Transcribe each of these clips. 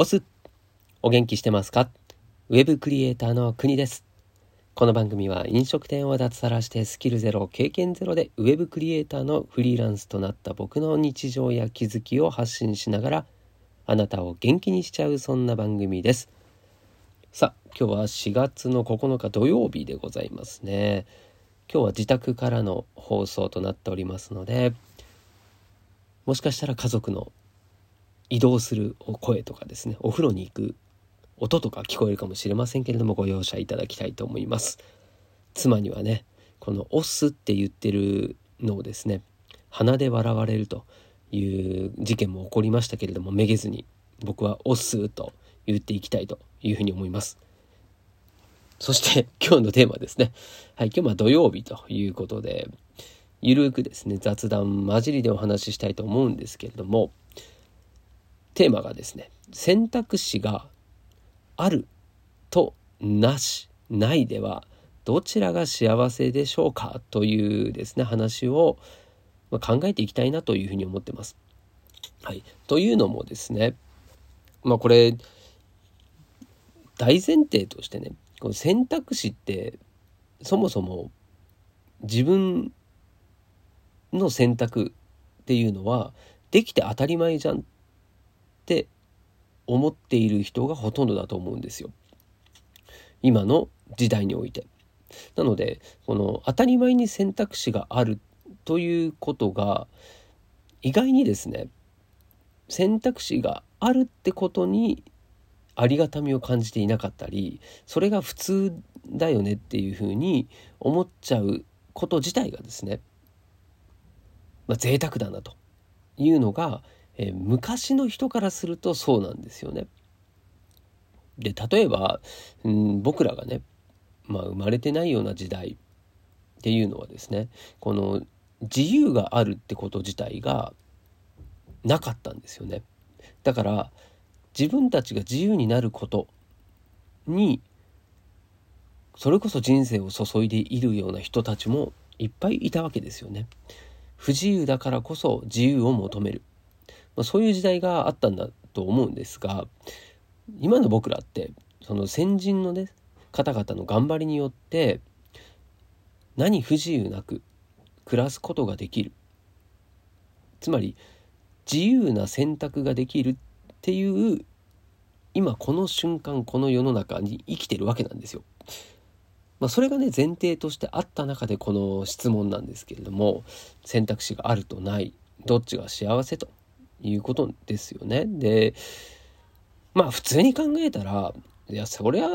オスお元気してますか？ウェブクリエイターの国です。この番組は飲食店を脱サラしてスキルゼロ、経験ゼロでウェブクリエイターのフリーランスとなった僕の日常や気づきを発信しながらあなたを元気にしちゃうそんな番組です。さあ、今日は4月の9日土曜日でございますね。今日は自宅からの放送となっておりますので、もしかしたら家族の移動する声とかですねお風呂に行く音とか聞こえるかもしれませんけれどもご容赦いただきたいと思います。妻にはねこの「オス」って言ってるのをですね鼻で笑われるという事件も起こりましたけれどもめげずに僕は「オス」と言っていきたいというふうに思います。そして 今日のテーマですね。はい今日は土曜日ということでゆるくですね雑談交じりでお話ししたいと思うんですけれどもテーマがですね選択肢があるとなしないではどちらが幸せでしょうかというですね話を考えていきたいなというふうに思ってます。はい、というのもですねまあこれ大前提としてねこの選択肢ってそもそも自分の選択っていうのはできて当たり前じゃんっって思っている人がほとんどだと思うんですよ。今の時代において。なのでこの当たり前に選択肢があるということが意外にですね選択肢があるってことにありがたみを感じていなかったりそれが普通だよねっていうふうに思っちゃうこと自体がですねまあ、贅沢だなというのが、えー、昔の人からするとそうなんですよね。で例えば、うん、僕らがね、まあ、生まれてないような時代っていうのはですねこの自由があるってこと自体がなかったんですよね。だから自分たちが自由になることにそれこそ人生を注いでいるような人たちもいっぱいいたわけですよね。不自由だからこそ自由を求める、まあ、そういう時代があったんだと思うんですが今の僕らってその先人のね方々の頑張りによって何不自由なく暮らすことができるつまり自由な選択ができるっていう今この瞬間この世の中に生きてるわけなんですよ。まあ、それがね前提としてあった中でこの質問なんですけれども選択肢があるとないどっちが幸せということですよね。でまあ普通に考えたらいやそりゃ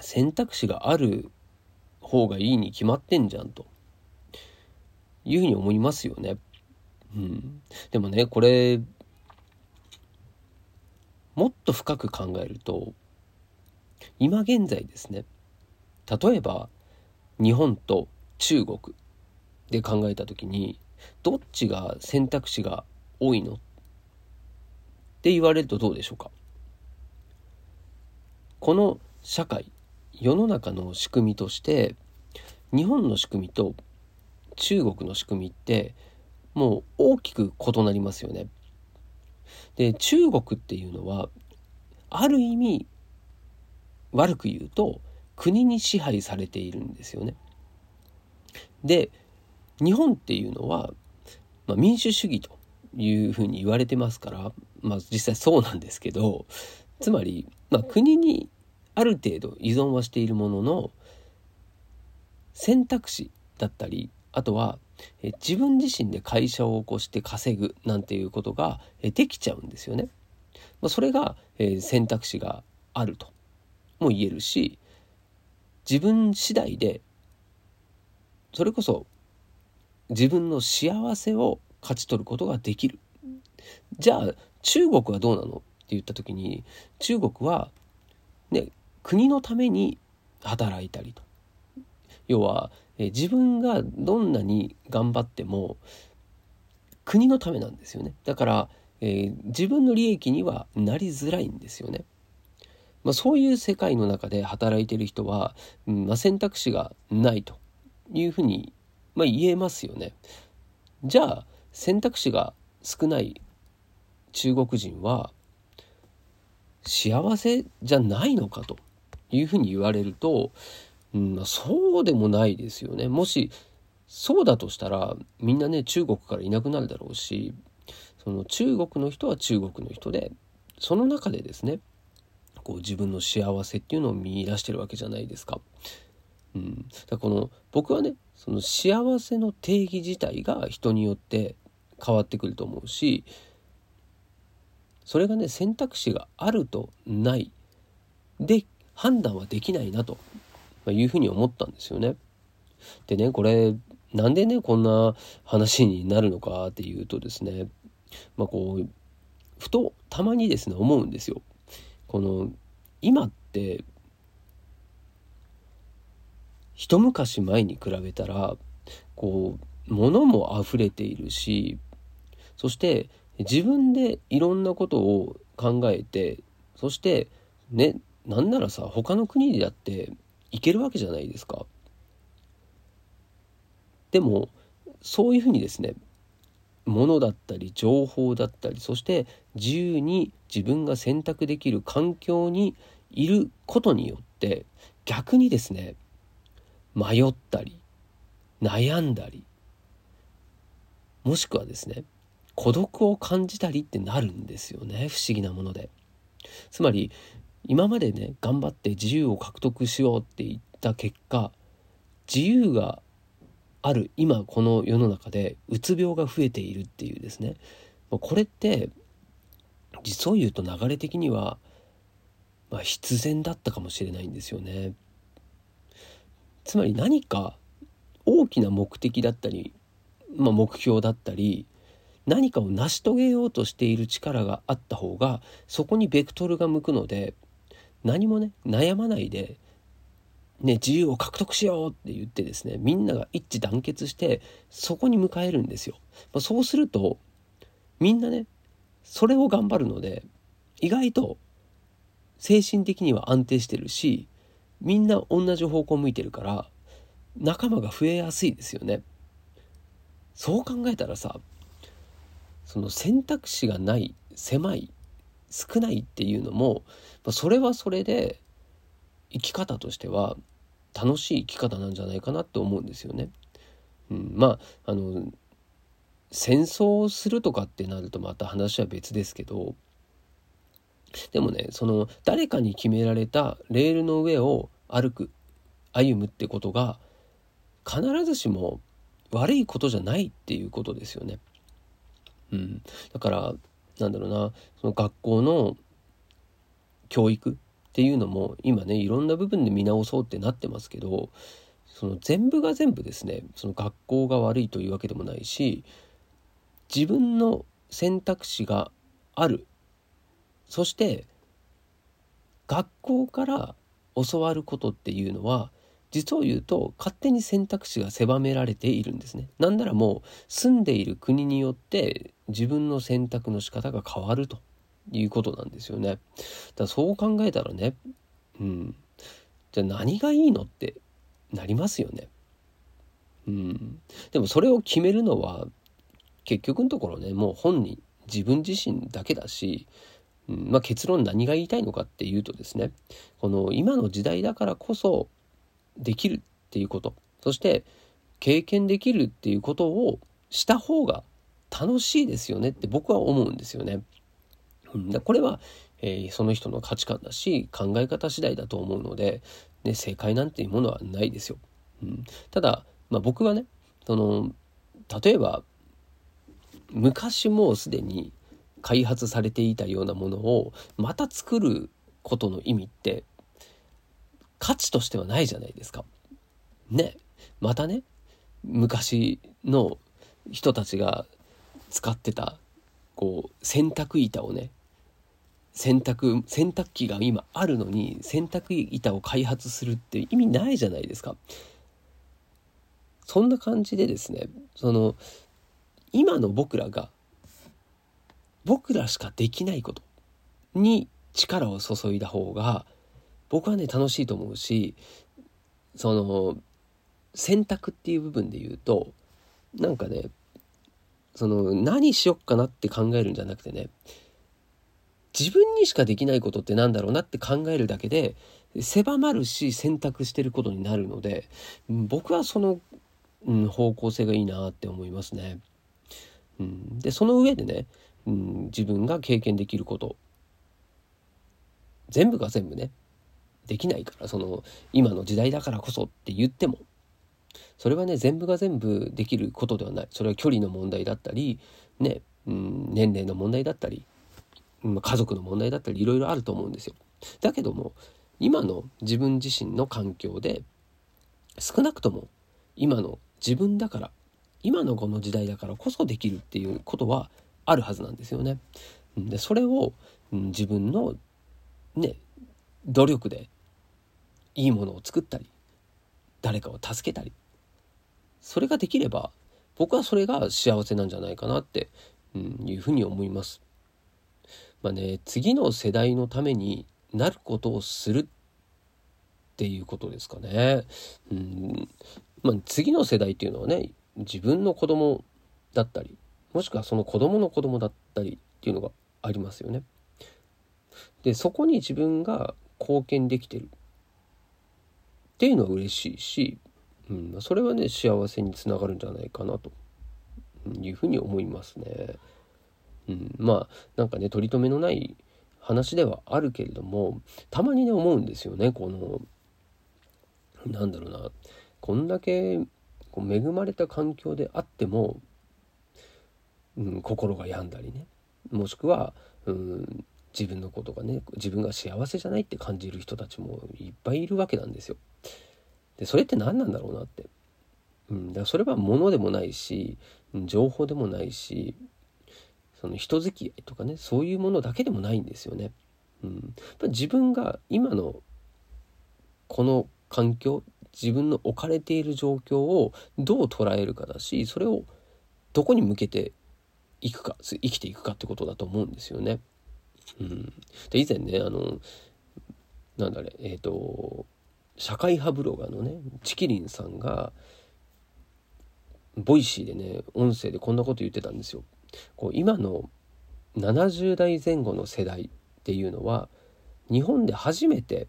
選択肢がある方がいいに決まってんじゃんというふうに思いますよね。うん、でもねこれもっと深く考えると今現在ですね例えば日本と中国で考えた時にどっちが選択肢が多いのっって言われるとどうでしょうか？この社会世の中の仕組みとして日本の仕組みと中国の仕組みってもう大きく異なりますよね。で中国っていうのはある意味悪く言うと国に支配されているんですよね。で日本っていうのは、まあ、民主主義というふうに言われてますから、まあ、実際そうなんですけどつまり、まあ、国にある程度依存はしているものの選択肢だったりあとは自分自身で会社を起こして稼ぐなんていうことができちゃうんですよね。まあ、それが、選択肢があるとも言えるし自分次第でそれこそ自分の幸せを勝ち取ることができるじゃあ中国はどうなの？って言った時に中国はね国のために働いたりと。要はえ自分がどんなに頑張っても国のためなんですよね。だから、えー、自分の利益にはなりづらいんですよね。まあ、そういう世界の中で働いてる人は、うんまあ、選択肢がないというふうに、まあ、言えますよね。じゃあ選択肢が少ない中国人は幸せじゃないのかというふうに言われると、うん、そうでもないですよね。もしそうだとしたらみんなね中国からいなくなるだろうしその中国の人は中国の人でその中でですねこう自分の幸せっていうのを見出してるわけじゃないですか。うん、だこの僕はねその幸せの定義自体が人によって変わってくると思うしそれがね選択肢があるとないで判断はできないなというふうに思ったんですよね。でねこれなんでねこんな話になるのかっていうとですねまあこうふとたまにですね思うんですよ。この今って一昔前に比べたらこう物も溢れているしそして自分でいろんなことを考えてそしてねなんならさ他の国でだって行けるわけじゃないですか。でもそういうふうにですねものだったり情報だったりそして自由に自分が選択できる環境にいることによって逆にですね迷ったり悩んだりもしくはですね孤独を感じたりってなるんですよね。不思議なもので。つまり今までね頑張って自由を獲得しようって言った結果自由がある今この世の中でうつ病が増えているっていうですね。これって実を言うと流れ的には、まあ、必然だったかもしれないんですよね。つまり何か大きな目的だったり、まあ、目標だったり何かを成し遂げようとしている力があった方がそこにベクトルが向くので何もね悩まないでね、自由を獲得しようって言ってですね、みんなが一致団結して、そこに迎えるんですよ。まあ、そうすると、みんなね、それを頑張るので、意外と精神的には安定してるし、みんな同じ方向向いてるから、仲間が増えやすいですよね。そう考えたらさ、その選択肢がない、狭い、少ないっていうのも、ま、それはそれで生き方としては楽しい生き方なんじゃないかなって思うんですよね。うん、まああの戦争をするとかってなるとまた話は別ですけどでもねその誰かに決められたレールの上を歩く歩むってことが必ずしも悪いことじゃないっていうことですよね。うん、だからなんだろうなその学校の教育っていうのも今ねいろんな部分で見直そうってなってますけどその全部が全部ですねその学校が悪いというわけでもないし自分の選択肢がある。そして学校から教わることっていうのは実を言うと勝手に選択肢が狭められているんですね。なんならもう住んでいる国によって自分の選択の仕方が変わるということなんですよね。だそう考えたらね、うん、じゃあ何がいいのってなりますよね。うん、でもそれを決めるのは結局のところねもう本人自分自身だけだし、まあ、結論何が言いたいのかっていうとですねこの今の時代だからこそできるっていうことそして経験できるっていうことをした方が楽しいですよねって僕は思うんですよね。うん、これは、えー、その人の価値観だし考え方次第だと思うので、ね、正解なんていうものはないですよ。うん、ただ、まあ、僕はねその例えば昔もうすでに開発されていたようなものをまた作ることの意味って価値としてはないじゃないですか。ねまたね昔の人たちが使ってたこう洗濯板をね洗濯洗濯機が今あるのに洗濯板を開発するって意味ないじゃないですか。そんな感じでですねその今の僕らが僕らしかできないことに力を注いだ方が僕はね楽しいと思うしその選択っていう部分で言うとなんかねその何しよっかなって考えるんじゃなくてね自分にしかできないことってなんだろうなって考えるだけで狭まるし選択してることになるので僕はその、うん、方向性がいいなって思いますね。うん、でその上でね、うん、自分が経験できること。全部が全部ね。できないからその今の時代だからこそって言ってもそれはね全部が全部できることではないそれは距離の問題だったりね、うん、年齢の問題だったり、家族の問題だったりいろいろあると思うんですよ。だけども今の自分自身の環境で少なくとも今の自分だから今のこの時代だからこそできるっていうことはあるはずなんですよね。でそれを、うん、自分のね努力でいいものを作ったり誰かを助けたりそれができれば僕はそれが幸せなんじゃないかなって、うん、いうふうに思います。まあね次の世代のためになることをするっていうことですかね。うんまあ、次の世代っていうのはね自分の子供だったりもしくはその子供の子供だったりっていうのがありますよね。でそこに自分が貢献できてるっていうのは嬉しいし、うん、それはね幸せにつながるんじゃないかなというふうに思いますね。うん、まあなんかね取り留めのない話ではあるけれどもたまにね思うんですよねこのなんだろうなこんだけこう恵まれた環境であっても、うん、心が病んだりねもしくは、うん、自分のことがね自分が幸せじゃないって感じる人たちもいっぱいいるわけなんですよ。でそれって何なんだろうなって。うん、だからそれは物でもないし情報でもないしその人付き合いとかねそういうものだけでもないんですよね。うん、自分が今のこの環境自分の置かれている状況をどう捉えるかだしそれをどこに向けていくか生きていくかってことだと思うんですよね。うん、で以前ねあのなんだれえっ、ー、と社会派ブロガーのねチキリンさんがボイシーでね音声でこんなこと言ってたんですよ。こう今の70代前後の世代っていうのは日本で初めて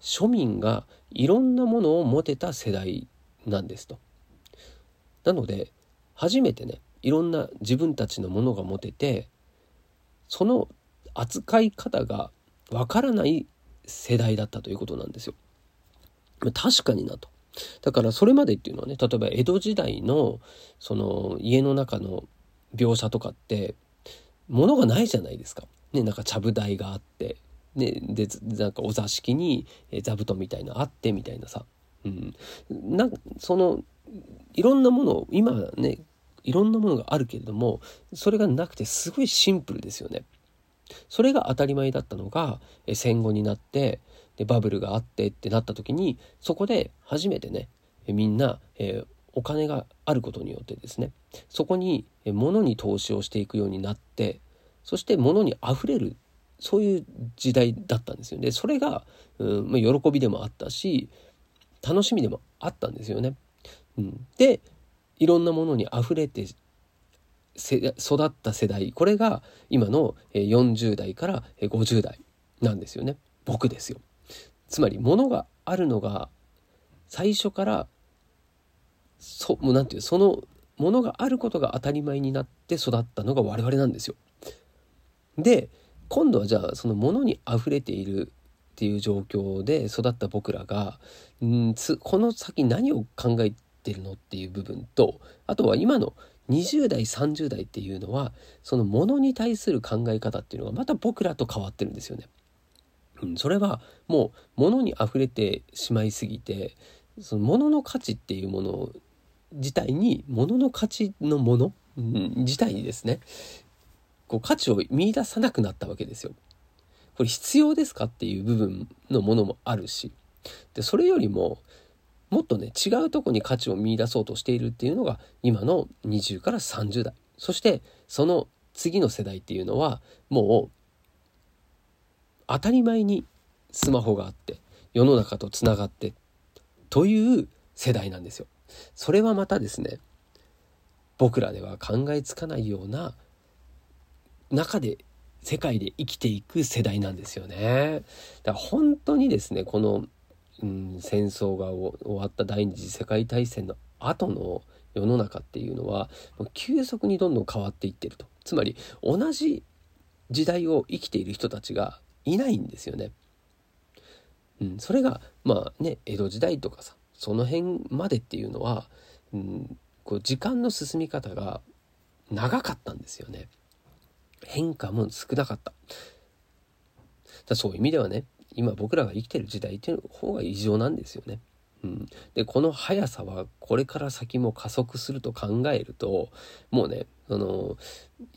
庶民がいろんなものを持てた世代なんですと。なので初めてねいろんな自分たちのものが持ててその扱い方がわからない世代だったということなんですよ。確かになと。だからそれまでっていうのはね例えば江戸時代のその家の中の描写とかって物がないじゃないですか。ねなんかちゃぶ台があってねでなんかお座敷に座布団みたいなあってみたいなさ。うん、なそのいろんなものを今ねいろんなものがあるけれどもそれがなくてすごいシンプルですよね。それが当たり前だったのが戦後になってでバブルがあってってなった時にそこで初めてねみんな、えー、お金があることによってですねそこに物に投資をしていくようになってそして物にあふれるそういう時代だったんですよね。それが、うん、喜びでもあったし楽しみでもあったんですよね。うん、でいろんなものにあふれて育った世代これが今の40代から50代なんですよね。僕ですよ。つまり物があるのが最初からそもうなんていうそのものがあることが当たり前になって育ったのが我々なんですよ。で今度はじゃあその物にあふれているっていう状況で育った僕らがんこの先何を考えてるのっていう部分とあとは今の20代30代っていうのはそのものに対する考え方っていうのがまた僕らと変わってるんですよね。うん、それはもう物に溢れてしまいすぎてその物の価値っていうもの自体に物の価値のもの、うん、自体にですねこう価値を見出さなくなったわけですよ。これ必要ですかっていう部分のものもあるしでそれよりももっとね違うとこに価値を見出そうとしているっていうのが今の20から30代そしてその次の世代っていうのはもう当たり前にスマホがあって世の中とつながってという世代なんですよ。それはまたですね僕らでは考えつかないような中で世界で生きていく世代なんですよね。だから本当にですねこの、うん、戦争が終わった第二次世界大戦の後の世の中っていうのは急速にどんどん変わっていってるとつまり同じ時代を生きている人たちがいないんですよね。うん、それがまあね江戸時代とかさその辺までっていうのは、うん、こう時間の進み方が長かったんですよね。変化も少なかった。だそういう意味ではね今僕らが生きてる時代っていう方が異常なんですよね。うん、でこの速さはこれから先も加速すると考えるともうねその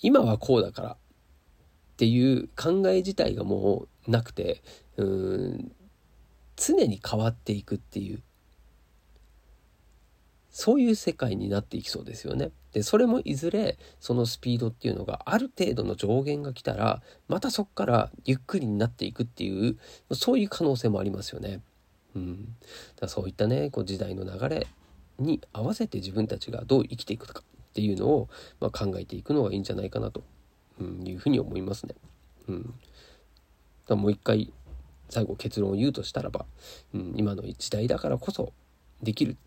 今はこうだからっていう考え自体がもうなくてうん常に変わっていくっていうそういう世界になっていきそうですよね。でそれもいずれそのスピードっていうのがある程度の上限が来たらまたそこからゆっくりになっていくっていうそういう可能性もありますよね。うん、だそういったねこう時代の流れに合わせて自分たちがどう生きていくかっていうのを、まあ、考えていくのがいいんじゃないかなと、いうふうに思いますね。うん、だもう一回最後結論を言うとしたらば、うん、今の時代だからこそできる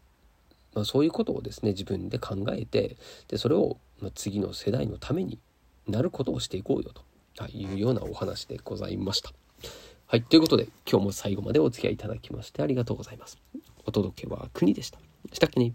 まあ、そういうことをですね自分で考えてでそれを、ま次の世代のためになることをしていこうよというようなお話でございました。はい。ということで、今日も最後までお付き合いいただきましてありがとうございます。お届けは国でした。したっけね